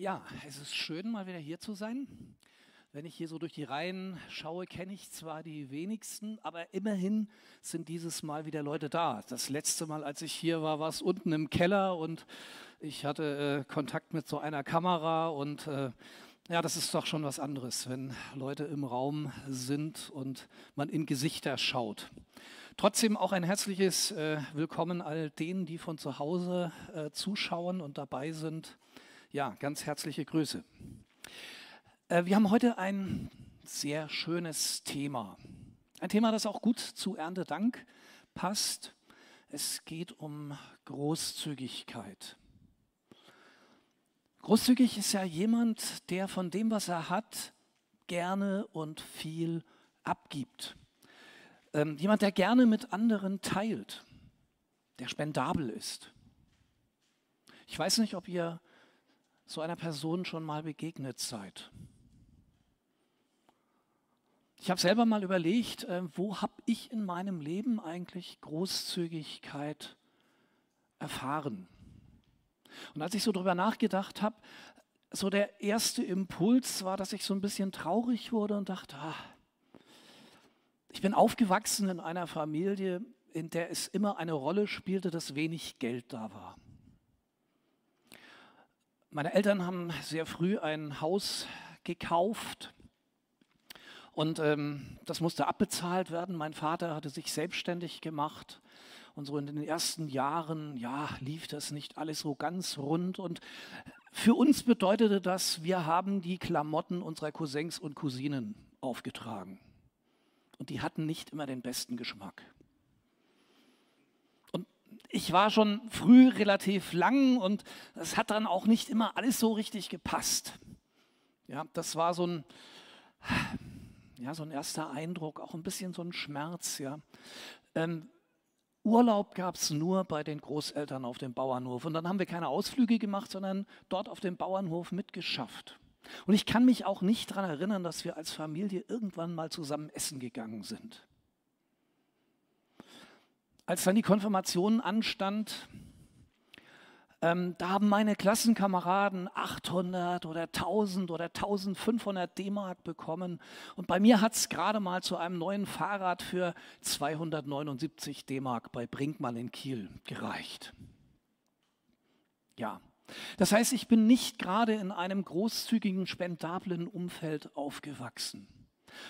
Ja, es ist schön, mal wieder hier zu sein. Wenn ich hier so durch die Reihen schaue, kenne ich zwar die wenigsten, aber immerhin sind dieses Mal wieder Leute da. Das letzte Mal, als ich hier war, war es unten im Keller und ich hatte äh, Kontakt mit so einer Kamera und äh, ja, das ist doch schon was anderes, wenn Leute im Raum sind und man in Gesichter schaut. Trotzdem auch ein herzliches äh, Willkommen all denen, die von zu Hause äh, zuschauen und dabei sind. Ja, ganz herzliche Grüße. Äh, wir haben heute ein sehr schönes Thema. Ein Thema, das auch gut zu Erntedank passt. Es geht um Großzügigkeit. Großzügig ist ja jemand, der von dem, was er hat, gerne und viel abgibt. Ähm, jemand, der gerne mit anderen teilt, der spendabel ist. Ich weiß nicht, ob ihr so einer Person schon mal begegnet seid. Ich habe selber mal überlegt, äh, wo habe ich in meinem Leben eigentlich Großzügigkeit erfahren? Und als ich so darüber nachgedacht habe, so der erste Impuls war, dass ich so ein bisschen traurig wurde und dachte, ah, ich bin aufgewachsen in einer Familie, in der es immer eine Rolle spielte, dass wenig Geld da war. Meine Eltern haben sehr früh ein Haus gekauft und ähm, das musste abbezahlt werden. Mein Vater hatte sich selbstständig gemacht und so in den ersten Jahren, ja, lief das nicht alles so ganz rund und für uns bedeutete das, wir haben die Klamotten unserer Cousins und Cousinen aufgetragen. Und die hatten nicht immer den besten Geschmack ich war schon früh relativ lang und es hat dann auch nicht immer alles so richtig gepasst. Ja, das war so ein, ja, so ein erster Eindruck, auch ein bisschen so ein Schmerz. Ja. Ähm, Urlaub gab es nur bei den Großeltern auf dem Bauernhof. Und dann haben wir keine Ausflüge gemacht, sondern dort auf dem Bauernhof mitgeschafft. Und ich kann mich auch nicht daran erinnern, dass wir als Familie irgendwann mal zusammen essen gegangen sind. Als dann die Konfirmation anstand, ähm, da haben meine Klassenkameraden 800 oder 1000 oder 1500 D-Mark bekommen. Und bei mir hat es gerade mal zu einem neuen Fahrrad für 279 D-Mark bei Brinkmann in Kiel gereicht. Ja, das heißt, ich bin nicht gerade in einem großzügigen, spendablen Umfeld aufgewachsen.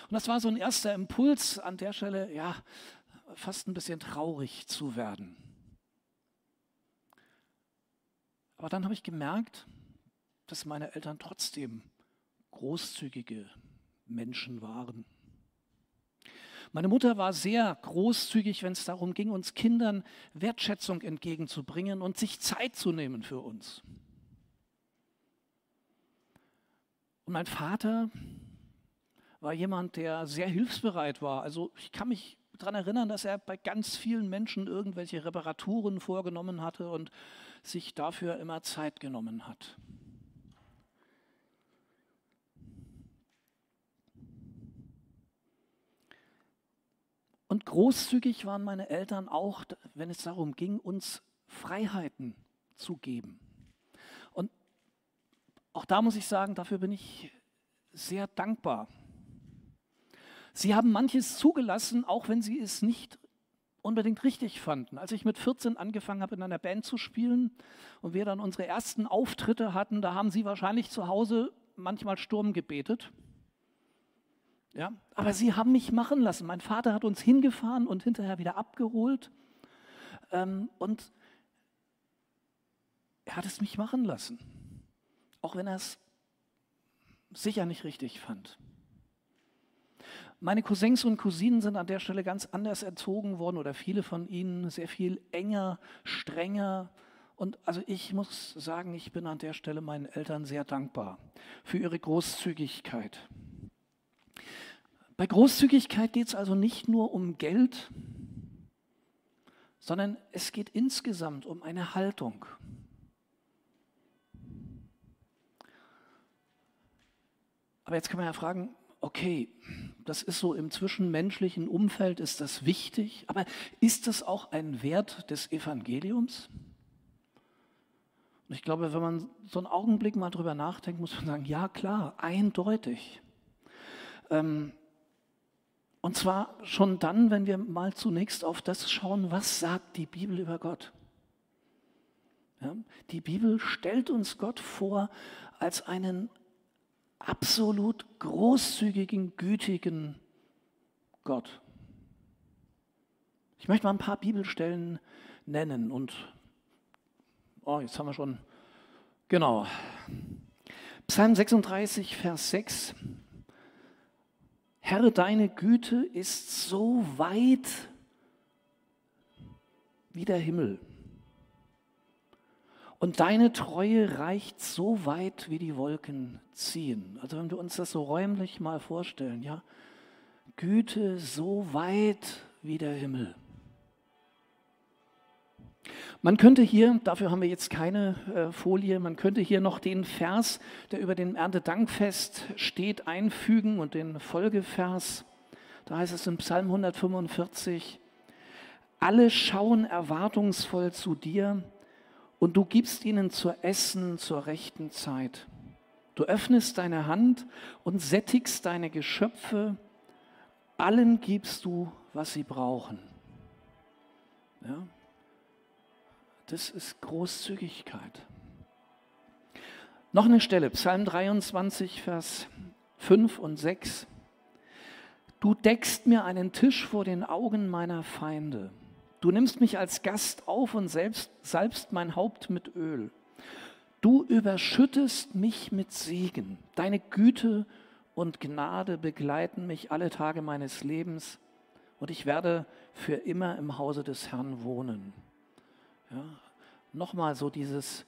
Und das war so ein erster Impuls an der Stelle, ja, fast ein bisschen traurig zu werden. Aber dann habe ich gemerkt, dass meine Eltern trotzdem großzügige Menschen waren. Meine Mutter war sehr großzügig, wenn es darum ging, uns Kindern Wertschätzung entgegenzubringen und sich Zeit zu nehmen für uns. Und mein Vater war jemand, der sehr hilfsbereit war. Also ich kann mich daran erinnern, dass er bei ganz vielen Menschen irgendwelche Reparaturen vorgenommen hatte und sich dafür immer Zeit genommen hat. Und großzügig waren meine Eltern auch, wenn es darum ging, uns Freiheiten zu geben. Und auch da muss ich sagen, dafür bin ich sehr dankbar. Sie haben manches zugelassen, auch wenn sie es nicht unbedingt richtig fanden. Als ich mit 14 angefangen habe, in einer Band zu spielen und wir dann unsere ersten Auftritte hatten, da haben sie wahrscheinlich zu Hause manchmal Sturm gebetet. Ja, aber sie haben mich machen lassen. Mein Vater hat uns hingefahren und hinterher wieder abgeholt. Ähm, und er hat es mich machen lassen. Auch wenn er es sicher nicht richtig fand. Meine Cousins und Cousinen sind an der Stelle ganz anders erzogen worden oder viele von ihnen sehr viel enger, strenger. Und also ich muss sagen, ich bin an der Stelle meinen Eltern sehr dankbar für ihre Großzügigkeit. Bei Großzügigkeit geht es also nicht nur um Geld, sondern es geht insgesamt um eine Haltung. Aber jetzt kann man ja fragen, okay, das ist so im zwischenmenschlichen Umfeld, ist das wichtig, aber ist das auch ein Wert des Evangeliums? Und ich glaube, wenn man so einen Augenblick mal drüber nachdenkt, muss man sagen, ja klar, eindeutig. Ähm, und zwar schon dann, wenn wir mal zunächst auf das schauen, was sagt die Bibel über Gott. Die Bibel stellt uns Gott vor als einen absolut großzügigen, gütigen Gott. Ich möchte mal ein paar Bibelstellen nennen und oh, jetzt haben wir schon genau. Psalm 36, Vers 6. Herr, deine Güte ist so weit wie der Himmel. Und deine Treue reicht so weit, wie die Wolken ziehen. Also wenn wir uns das so räumlich mal vorstellen, ja, Güte so weit wie der Himmel. Man könnte hier, dafür haben wir jetzt keine äh, Folie, man könnte hier noch den Vers, der über den Erntedankfest steht, einfügen und den Folgevers. Da heißt es in Psalm 145, alle schauen erwartungsvoll zu dir und du gibst ihnen zu essen zur rechten Zeit. Du öffnest deine Hand und sättigst deine Geschöpfe, allen gibst du, was sie brauchen. Ja, das ist Großzügigkeit. Noch eine Stelle, Psalm 23, Vers 5 und 6. Du deckst mir einen Tisch vor den Augen meiner Feinde. Du nimmst mich als Gast auf und selbst salbst mein Haupt mit Öl. Du überschüttest mich mit Segen. Deine Güte und Gnade begleiten mich alle Tage meines Lebens und ich werde für immer im Hause des Herrn wohnen. Ja, Nochmal so dieses,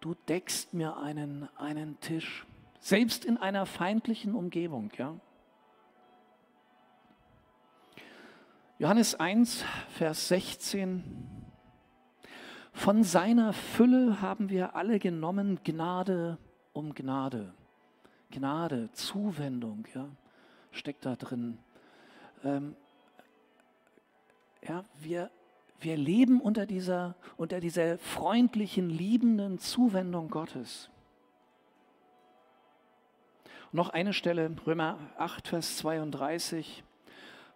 du deckst mir einen, einen Tisch, selbst in einer feindlichen Umgebung. Ja? Johannes 1, Vers 16. Von seiner Fülle haben wir alle genommen, Gnade um Gnade. Gnade, Zuwendung, ja, steckt da drin. Ähm, ja, wir, wir leben unter dieser, unter dieser freundlichen, liebenden Zuwendung Gottes. noch eine Stelle, Römer 8, Vers 32.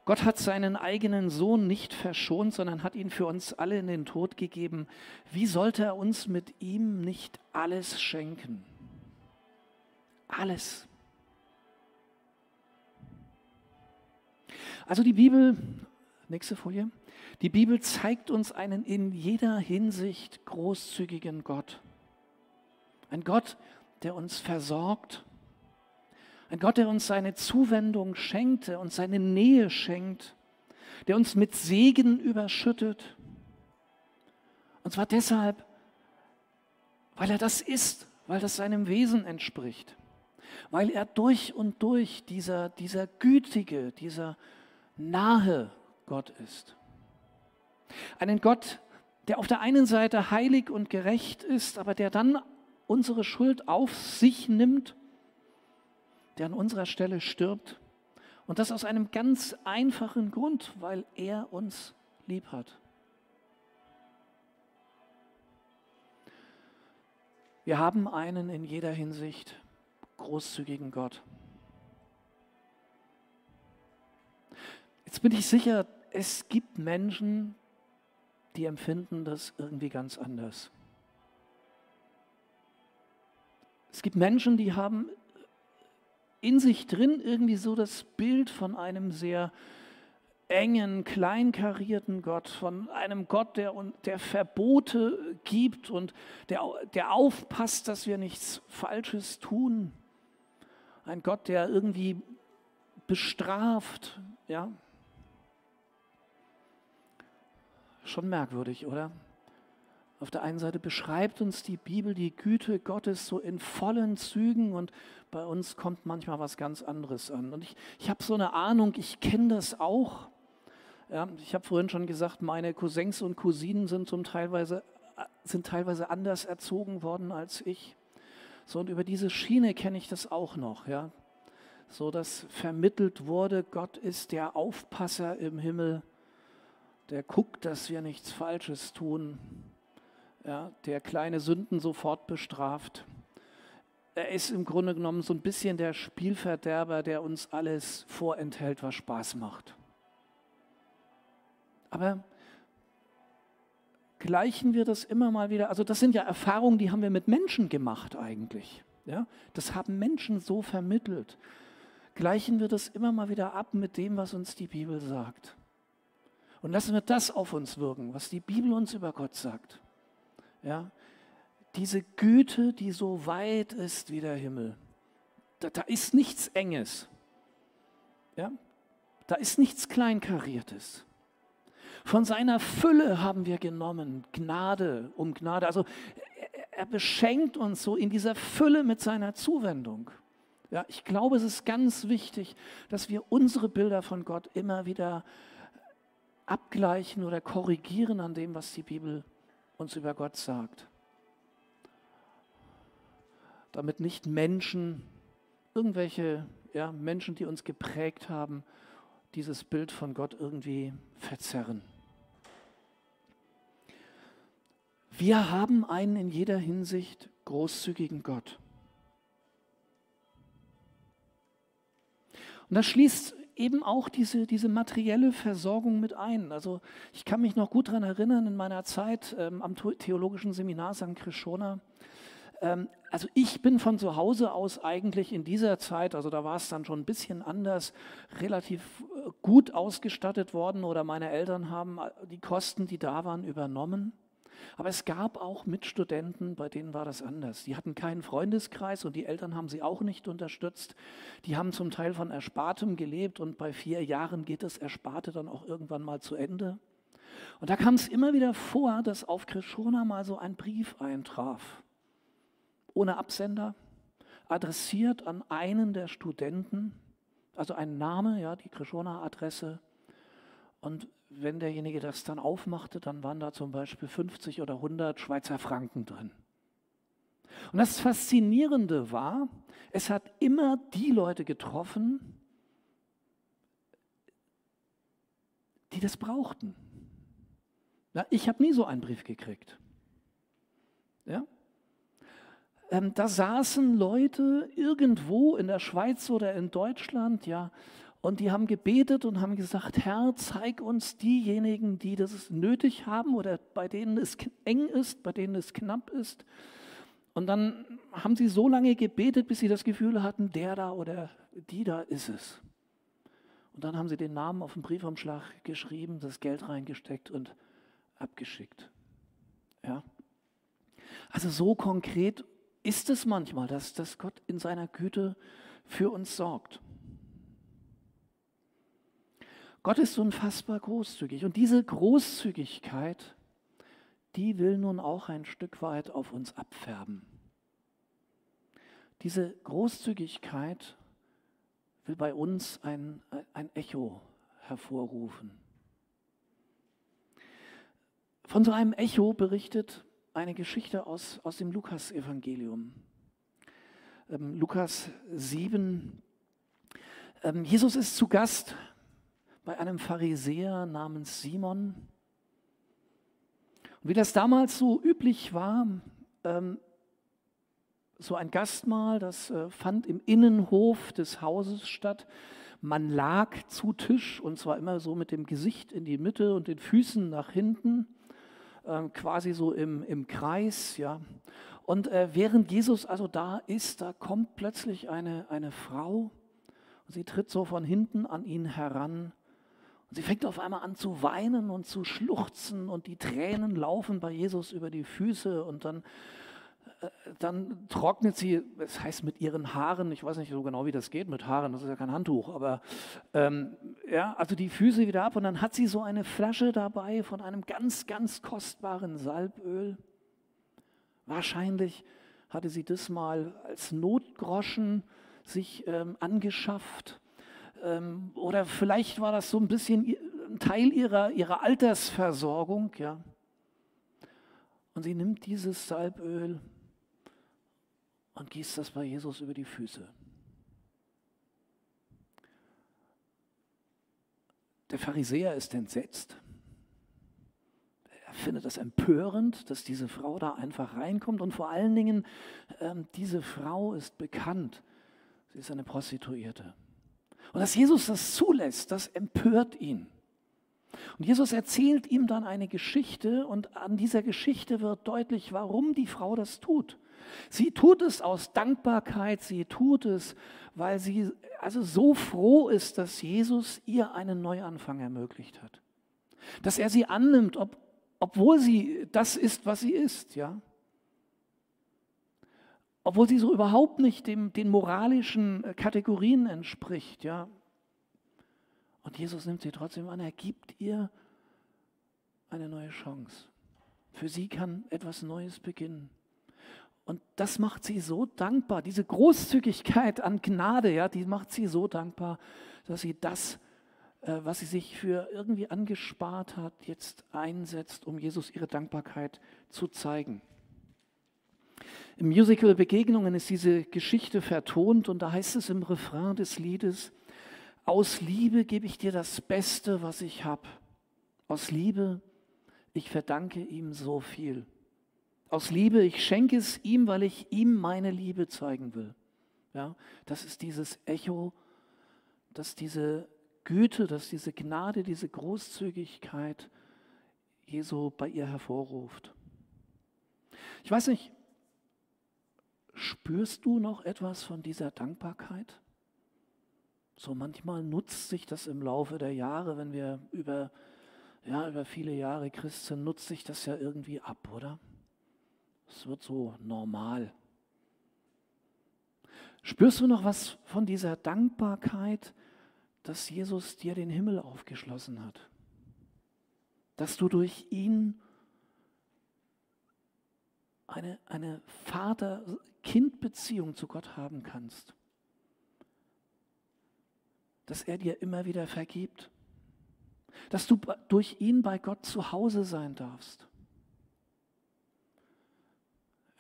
Gott hat seinen eigenen Sohn nicht verschont, sondern hat ihn für uns alle in den Tod gegeben. Wie sollte er uns mit ihm nicht alles schenken? Alles. Also die Bibel, nächste Folie, die Bibel zeigt uns einen in jeder Hinsicht großzügigen Gott. Ein Gott, der uns versorgt. Ein Gott, der uns seine Zuwendung schenkt, der uns seine Nähe schenkt, der uns mit Segen überschüttet. Und zwar deshalb, weil er das ist, weil das seinem Wesen entspricht, weil er durch und durch dieser, dieser gütige, dieser nahe Gott ist. Einen Gott, der auf der einen Seite heilig und gerecht ist, aber der dann unsere Schuld auf sich nimmt, der an unserer Stelle stirbt. Und das aus einem ganz einfachen Grund, weil er uns lieb hat. Wir haben einen in jeder Hinsicht großzügigen Gott. Jetzt bin ich sicher, es gibt Menschen, die empfinden das irgendwie ganz anders. Es gibt Menschen, die haben in sich drin irgendwie so das Bild von einem sehr engen, kleinkarierten Gott, von einem Gott, der, der Verbote gibt und der, der aufpasst, dass wir nichts Falsches tun. Ein Gott, der irgendwie bestraft, ja. Schon merkwürdig, oder? Auf der einen Seite beschreibt uns die Bibel die Güte Gottes so in vollen Zügen und bei uns kommt manchmal was ganz anderes an. Und ich, ich habe so eine Ahnung, ich kenne das auch. Ja, ich habe vorhin schon gesagt, meine Cousins und Cousinen sind, zum teilweise, sind teilweise anders erzogen worden als ich. So, und über diese Schiene kenne ich das auch noch. Ja. So dass vermittelt wurde, Gott ist der Aufpasser im Himmel der guckt, dass wir nichts Falsches tun. Ja, der kleine Sünden sofort bestraft. Er ist im Grunde genommen so ein bisschen der Spielverderber, der uns alles vorenthält, was Spaß macht. Aber gleichen wir das immer mal wieder, also das sind ja Erfahrungen, die haben wir mit Menschen gemacht eigentlich. Ja? Das haben Menschen so vermittelt. Gleichen wir das immer mal wieder ab mit dem, was uns die Bibel sagt. Und lassen wir das auf uns wirken, was die Bibel uns über Gott sagt. Ja? Diese Güte, die so weit ist wie der Himmel. Da, da ist nichts Enges. Ja? Da ist nichts Kleinkariertes. Von seiner Fülle haben wir genommen, Gnade um Gnade. Also er beschenkt uns so in dieser Fülle mit seiner Zuwendung. Ja, ich glaube, es ist ganz wichtig, dass wir unsere Bilder von Gott immer wieder abgleichen oder korrigieren an dem, was die Bibel uns über Gott sagt. Damit nicht Menschen, irgendwelche ja, Menschen, die uns geprägt haben, dieses Bild von Gott irgendwie verzerren. Wir haben einen in jeder Hinsicht großzügigen Gott. Und das schließt eben auch diese, diese materielle Versorgung mit ein. Also ich kann mich noch gut daran erinnern, in meiner Zeit ähm, am Theologischen Seminar St. Krishona, ähm, also ich bin von zu Hause aus eigentlich in dieser Zeit, also da war es dann schon ein bisschen anders, relativ äh, gut ausgestattet worden oder meine Eltern haben äh, die Kosten, die da waren, übernommen. Aber es gab auch Mitstudenten, bei denen war das anders. Die hatten keinen Freundeskreis und die Eltern haben sie auch nicht unterstützt. Die haben zum Teil von Erspartem gelebt und bei vier Jahren geht das Ersparte dann auch irgendwann mal zu Ende. Und da kam es immer wieder vor, dass auf Krishona mal so ein Brief eintraf. Ohne Absender, adressiert an einen der Studenten, also ein Name, ja, die Krishona-Adresse. Und wenn derjenige das dann aufmachte, dann waren da zum Beispiel 50 oder 100 Schweizer Franken drin. Und das Faszinierende war, es hat immer die Leute getroffen, die das brauchten. Ja, ich habe nie so einen Brief gekriegt. Ja? Ähm, da saßen Leute irgendwo in der Schweiz oder in Deutschland, ja, und die haben gebetet und haben gesagt, Herr, zeig uns diejenigen, die das nötig haben oder bei denen es eng ist, bei denen es knapp ist. Und dann haben sie so lange gebetet, bis sie das Gefühl hatten, der da oder die da ist es. Und dann haben sie den Namen auf den Briefumschlag geschrieben, das Geld reingesteckt und abgeschickt. Ja. Also so konkret ist es manchmal, dass, dass Gott in seiner Güte für uns sorgt. Gott ist unfassbar großzügig und diese Großzügigkeit, die will nun auch ein Stück weit auf uns abfärben. Diese Großzügigkeit will bei uns ein, ein Echo hervorrufen. Von so einem Echo berichtet eine Geschichte aus, aus dem Lukas-Evangelium. Ähm, Lukas 7. Ähm, Jesus ist zu Gast bei einem Pharisäer namens Simon. Und wie das damals so üblich war, ähm, so ein Gastmahl, das äh, fand im Innenhof des Hauses statt. Man lag zu Tisch und zwar immer so mit dem Gesicht in die Mitte und den Füßen nach hinten, äh, quasi so im, im Kreis. Ja. Und äh, während Jesus also da ist, da kommt plötzlich eine, eine Frau und sie tritt so von hinten an ihn heran und sie fängt auf einmal an zu weinen und zu schluchzen und die Tränen laufen bei Jesus über die Füße und dann, äh, dann trocknet sie, das heißt mit ihren Haaren, ich weiß nicht so genau, wie das geht mit Haaren, das ist ja kein Handtuch, aber ähm, ja, also die Füße wieder ab und dann hat sie so eine Flasche dabei von einem ganz, ganz kostbaren Salböl. Wahrscheinlich hatte sie das mal als Notgroschen sich ähm, angeschafft ähm, oder vielleicht war das so ein bisschen ein Teil ihrer, ihrer Altersversorgung. Ja. Und sie nimmt dieses Salböl und gießt das bei Jesus über die Füße. Der Pharisäer ist entsetzt. er findet das empörend, dass diese Frau da einfach reinkommt. Und vor allen Dingen, ähm, diese Frau ist bekannt. Sie ist eine Prostituierte. Und dass Jesus das zulässt, das empört ihn. Und Jesus erzählt ihm dann eine Geschichte und an dieser Geschichte wird deutlich, warum die Frau das tut. Sie tut es aus Dankbarkeit, sie tut es, weil sie also so froh ist, dass Jesus ihr einen Neuanfang ermöglicht hat. Dass er sie annimmt, ob, obwohl sie das ist, was sie ist, ja. Obwohl sie so überhaupt nicht dem, den moralischen Kategorien entspricht, ja. Und Jesus nimmt sie trotzdem an, er gibt ihr eine neue Chance. Für sie kann etwas Neues beginnen. Und das macht sie so dankbar. Diese Großzügigkeit an Gnade, ja, die macht sie so dankbar, dass sie das, äh, was sie sich für irgendwie angespart hat, jetzt einsetzt, um Jesus ihre Dankbarkeit zu zeigen. Im Musical Begegnungen ist diese Geschichte vertont und da heißt es im Refrain des Liedes, aus Liebe gebe ich dir das Beste, was ich habe. Aus Liebe, ich verdanke ihm so viel. Aus Liebe, ich schenke es ihm, weil ich ihm meine Liebe zeigen will. Ja, das ist dieses Echo, dass diese Güte, dass diese Gnade, diese Großzügigkeit Jesu bei ihr hervorruft. Ich weiß nicht, spürst du noch etwas von dieser Dankbarkeit? So manchmal nutzt sich das im Laufe der Jahre, wenn wir über, ja, über viele Jahre Christ sind, nutzt sich das ja irgendwie ab, oder? Es wird so normal. Spürst du noch was von dieser Dankbarkeit, dass Jesus dir den Himmel aufgeschlossen hat? Dass du durch ihn eine, eine Vater-Kind-Beziehung zu Gott haben kannst? dass er dir immer wieder vergibt. Dass du durch ihn bei Gott zu Hause sein darfst.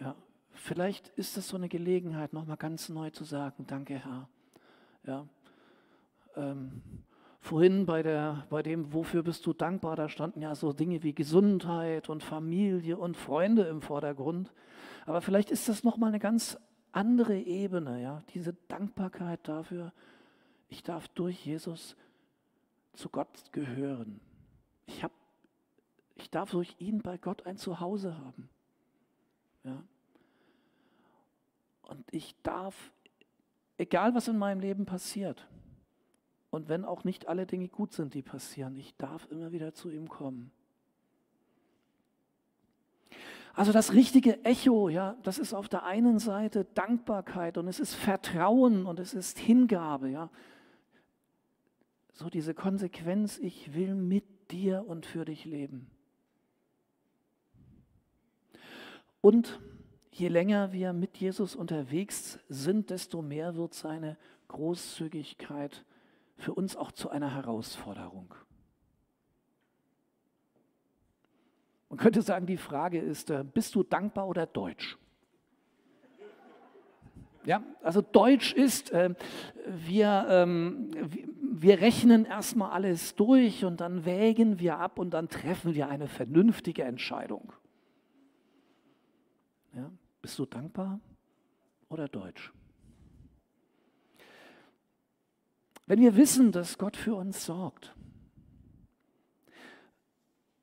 Ja, vielleicht ist das so eine Gelegenheit, nochmal ganz neu zu sagen, danke Herr. Ja, ähm, vorhin bei, der, bei dem, wofür bist du dankbar, da standen ja so Dinge wie Gesundheit und Familie und Freunde im Vordergrund. Aber vielleicht ist das nochmal eine ganz andere Ebene, ja, diese Dankbarkeit dafür, ich darf durch Jesus zu Gott gehören. Ich, hab, ich darf durch ihn bei Gott ein Zuhause haben. Ja? Und ich darf, egal was in meinem Leben passiert, und wenn auch nicht alle Dinge gut sind, die passieren, ich darf immer wieder zu ihm kommen. Also das richtige Echo, ja, das ist auf der einen Seite Dankbarkeit und es ist Vertrauen und es ist Hingabe, ja so diese Konsequenz, ich will mit dir und für dich leben. Und je länger wir mit Jesus unterwegs sind, desto mehr wird seine Großzügigkeit für uns auch zu einer Herausforderung. Man könnte sagen, die Frage ist, äh, bist du dankbar oder deutsch? Ja, also Deutsch ist, äh, wir, ähm, wir rechnen erstmal alles durch und dann wägen wir ab und dann treffen wir eine vernünftige Entscheidung. Ja, bist du dankbar oder deutsch? Wenn wir wissen, dass Gott für uns sorgt,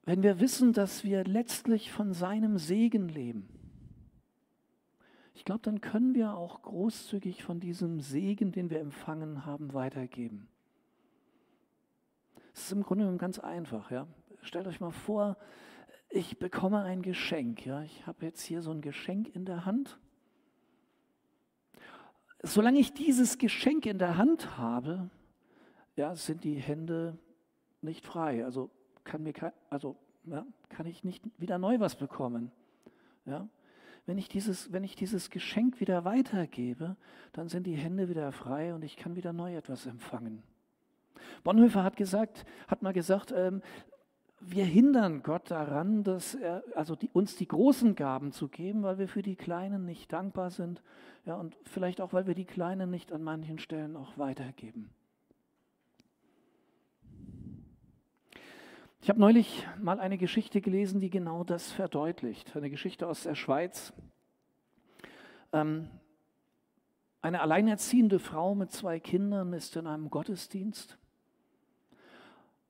wenn wir wissen, dass wir letztlich von seinem Segen leben, ich glaube, dann können wir auch großzügig von diesem Segen, den wir empfangen haben, weitergeben. Es ist im Grunde genommen ganz einfach. Ja? Stellt euch mal vor, ich bekomme ein Geschenk. Ja? Ich habe jetzt hier so ein Geschenk in der Hand. Solange ich dieses Geschenk in der Hand habe, ja, sind die Hände nicht frei. Also kann, mir, also, ja, kann ich nicht wieder neu was bekommen. Ja? wenn ich, dieses, wenn ich dieses Geschenk wieder weitergebe, dann sind die Hände wieder frei und ich kann wieder neu etwas empfangen. Bonhoeffer hat gesagt, hat mal gesagt, ähm, wir hindern Gott daran, dass er, also die, uns die großen Gaben zu geben, weil wir für die Kleinen nicht dankbar sind. Ja, und vielleicht auch, weil wir die Kleinen nicht an manchen Stellen auch weitergeben. Ich habe neulich mal eine Geschichte gelesen, die genau das verdeutlicht. Eine Geschichte aus der Schweiz. Ähm, eine alleinerziehende Frau mit zwei Kindern ist in einem Gottesdienst.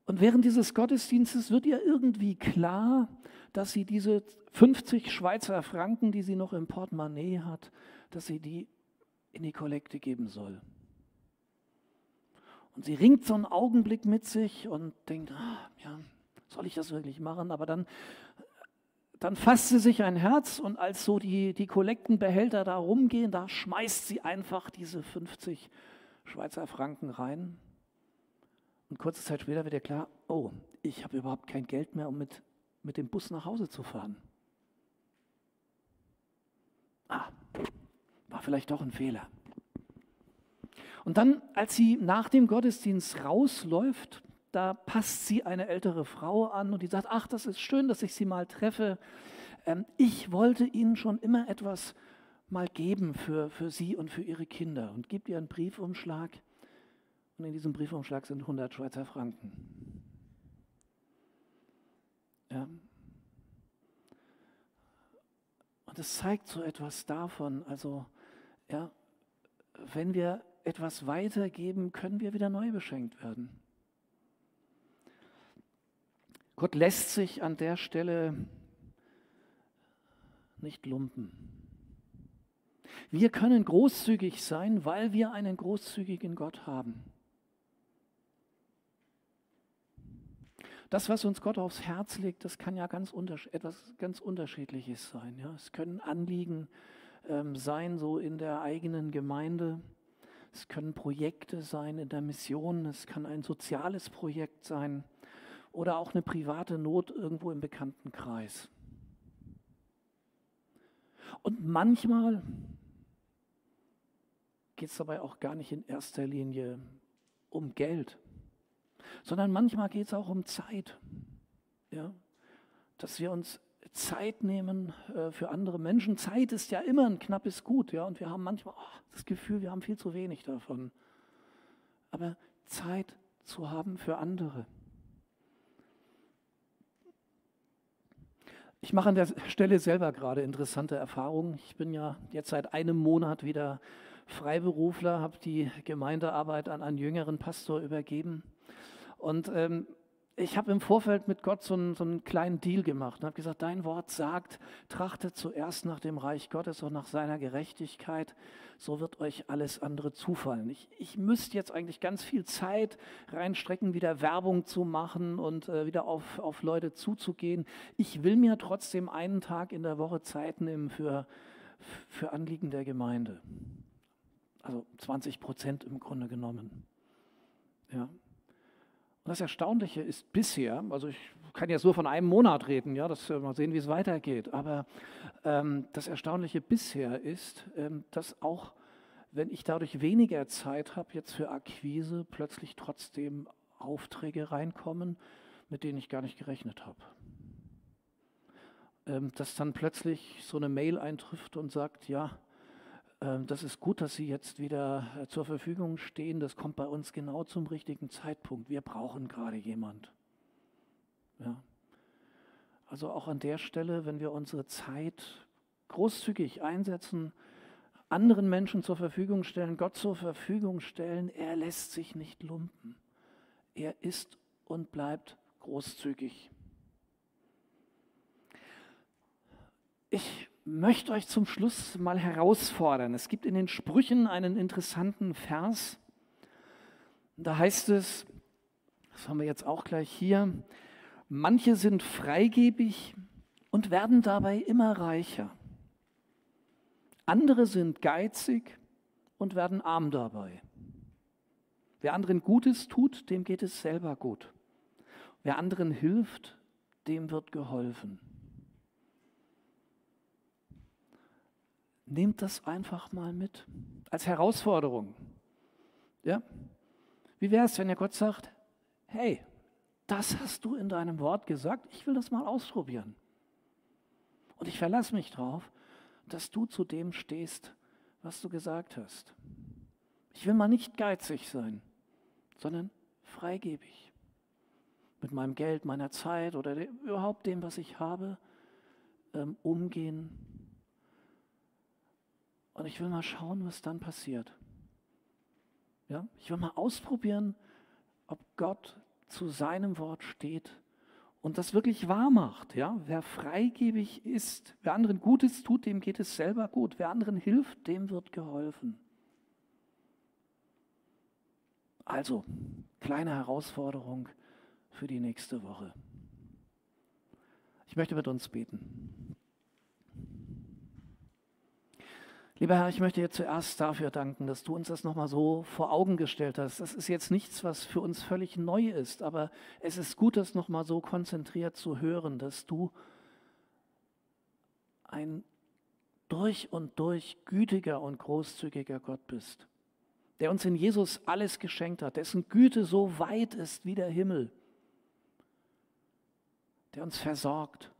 Und während dieses Gottesdienstes wird ihr irgendwie klar, dass sie diese 50 Schweizer Franken, die sie noch im Portemonnaie hat, dass sie die in die Kollekte geben soll. Und sie ringt so einen Augenblick mit sich und denkt, ah, ja, soll ich das wirklich machen? Aber dann, dann fasst sie sich ein Herz und als so die, die Kollektenbehälter da rumgehen, da schmeißt sie einfach diese 50 Schweizer Franken rein. Und kurze Zeit später wird ihr klar, oh, ich habe überhaupt kein Geld mehr, um mit, mit dem Bus nach Hause zu fahren. Ah, war vielleicht doch ein Fehler. Und dann, als sie nach dem Gottesdienst rausläuft, da passt sie eine ältere Frau an und die sagt, ach, das ist schön, dass ich Sie mal treffe. Ähm, ich wollte Ihnen schon immer etwas mal geben für, für Sie und für Ihre Kinder und gibt ihr einen Briefumschlag. Und in diesem Briefumschlag sind 100 Schweizer Franken. Ja. Und es zeigt so etwas davon, also ja, wenn wir etwas weitergeben, können wir wieder neu beschenkt werden. Gott lässt sich an der Stelle nicht lumpen. Wir können großzügig sein, weil wir einen großzügigen Gott haben. Das, was uns Gott aufs Herz legt, das kann ja ganz etwas ganz Unterschiedliches sein. Ja? Es können Anliegen ähm, sein, so in der eigenen Gemeinde. Es können Projekte sein in der Mission. Es kann ein soziales Projekt sein oder auch eine private Not irgendwo im Bekanntenkreis. Und manchmal geht es dabei auch gar nicht in erster Linie um Geld, sondern manchmal geht es auch um Zeit. Ja? Dass wir uns Zeit nehmen äh, für andere Menschen. Zeit ist ja immer ein knappes Gut, ja, und wir haben manchmal oh, das Gefühl, wir haben viel zu wenig davon. Aber Zeit zu haben für andere. Ich mache an der Stelle selber gerade interessante Erfahrungen. Ich bin ja jetzt seit einem Monat wieder Freiberufler, habe die Gemeindearbeit an einen jüngeren Pastor übergeben. Und ähm, ich habe im Vorfeld mit Gott so einen, so einen kleinen Deal gemacht und habe gesagt, dein Wort sagt, trachtet zuerst nach dem Reich Gottes und nach seiner Gerechtigkeit, so wird euch alles andere zufallen. Ich, ich müsste jetzt eigentlich ganz viel Zeit reinstrecken, wieder Werbung zu machen und äh, wieder auf, auf Leute zuzugehen. Ich will mir trotzdem einen Tag in der Woche Zeit nehmen für, für Anliegen der Gemeinde. Also 20 Prozent im Grunde genommen. Ja, und das Erstaunliche ist bisher, also ich kann jetzt nur von einem Monat reden, ja, das äh, mal sehen, wie es weitergeht, aber ähm, das Erstaunliche bisher ist, ähm, dass auch wenn ich dadurch weniger Zeit habe jetzt für Akquise, plötzlich trotzdem Aufträge reinkommen, mit denen ich gar nicht gerechnet habe. Ähm, dass dann plötzlich so eine Mail eintrifft und sagt, ja, das ist gut, dass Sie jetzt wieder äh, zur Verfügung stehen. Das kommt bei uns genau zum richtigen Zeitpunkt. Wir brauchen gerade jemand. Ja. Also auch an der Stelle, wenn wir unsere Zeit großzügig einsetzen, anderen Menschen zur Verfügung stellen, Gott zur Verfügung stellen, er lässt sich nicht lumpen. Er ist und bleibt großzügig. Ich möchte euch zum Schluss mal herausfordern. Es gibt in den Sprüchen einen interessanten Vers. Da heißt es, das haben wir jetzt auch gleich hier, manche sind freigebig und werden dabei immer reicher. Andere sind geizig und werden arm dabei. Wer anderen Gutes tut, dem geht es selber gut. Wer anderen hilft, dem wird geholfen. Nehmt das einfach mal mit als Herausforderung. Ja? Wie wäre es, wenn ihr Gott sagt, hey, das hast du in deinem Wort gesagt, ich will das mal ausprobieren. Und ich verlasse mich darauf, dass du zu dem stehst, was du gesagt hast. Ich will mal nicht geizig sein, sondern freigebig. mit meinem Geld, meiner Zeit oder überhaupt dem, was ich habe, ähm, umgehen. Und ich will mal schauen, was dann passiert. Ja? Ich will mal ausprobieren, ob Gott zu seinem Wort steht und das wirklich wahr macht. Ja? Wer freigebig ist, wer anderen Gutes tut, dem geht es selber gut. Wer anderen hilft, dem wird geholfen. Also, kleine Herausforderung für die nächste Woche. Ich möchte mit uns beten. Lieber Herr, ich möchte dir zuerst dafür danken, dass du uns das nochmal so vor Augen gestellt hast. Das ist jetzt nichts, was für uns völlig neu ist, aber es ist gut, das nochmal so konzentriert zu hören, dass du ein durch und durch gütiger und großzügiger Gott bist, der uns in Jesus alles geschenkt hat, dessen Güte so weit ist wie der Himmel, der uns versorgt,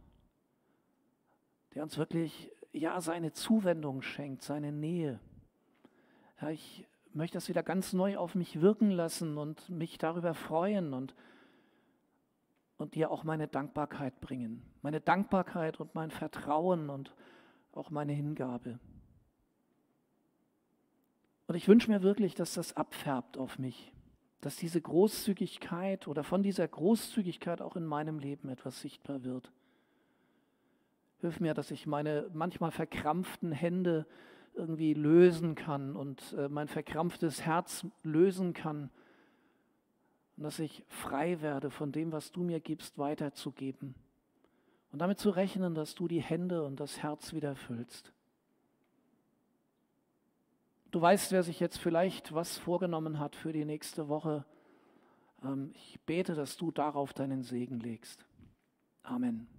der uns wirklich ja seine Zuwendung schenkt, seine Nähe. Ja, ich möchte das wieder ganz neu auf mich wirken lassen und mich darüber freuen und, und dir auch meine Dankbarkeit bringen. Meine Dankbarkeit und mein Vertrauen und auch meine Hingabe. Und ich wünsche mir wirklich, dass das abfärbt auf mich, dass diese Großzügigkeit oder von dieser Großzügigkeit auch in meinem Leben etwas sichtbar wird. Hilf mir, dass ich meine manchmal verkrampften Hände irgendwie lösen kann und äh, mein verkrampftes Herz lösen kann. Und dass ich frei werde von dem, was du mir gibst, weiterzugeben. Und damit zu rechnen, dass du die Hände und das Herz wieder füllst. Du weißt, wer sich jetzt vielleicht was vorgenommen hat für die nächste Woche. Ähm, ich bete, dass du darauf deinen Segen legst. Amen.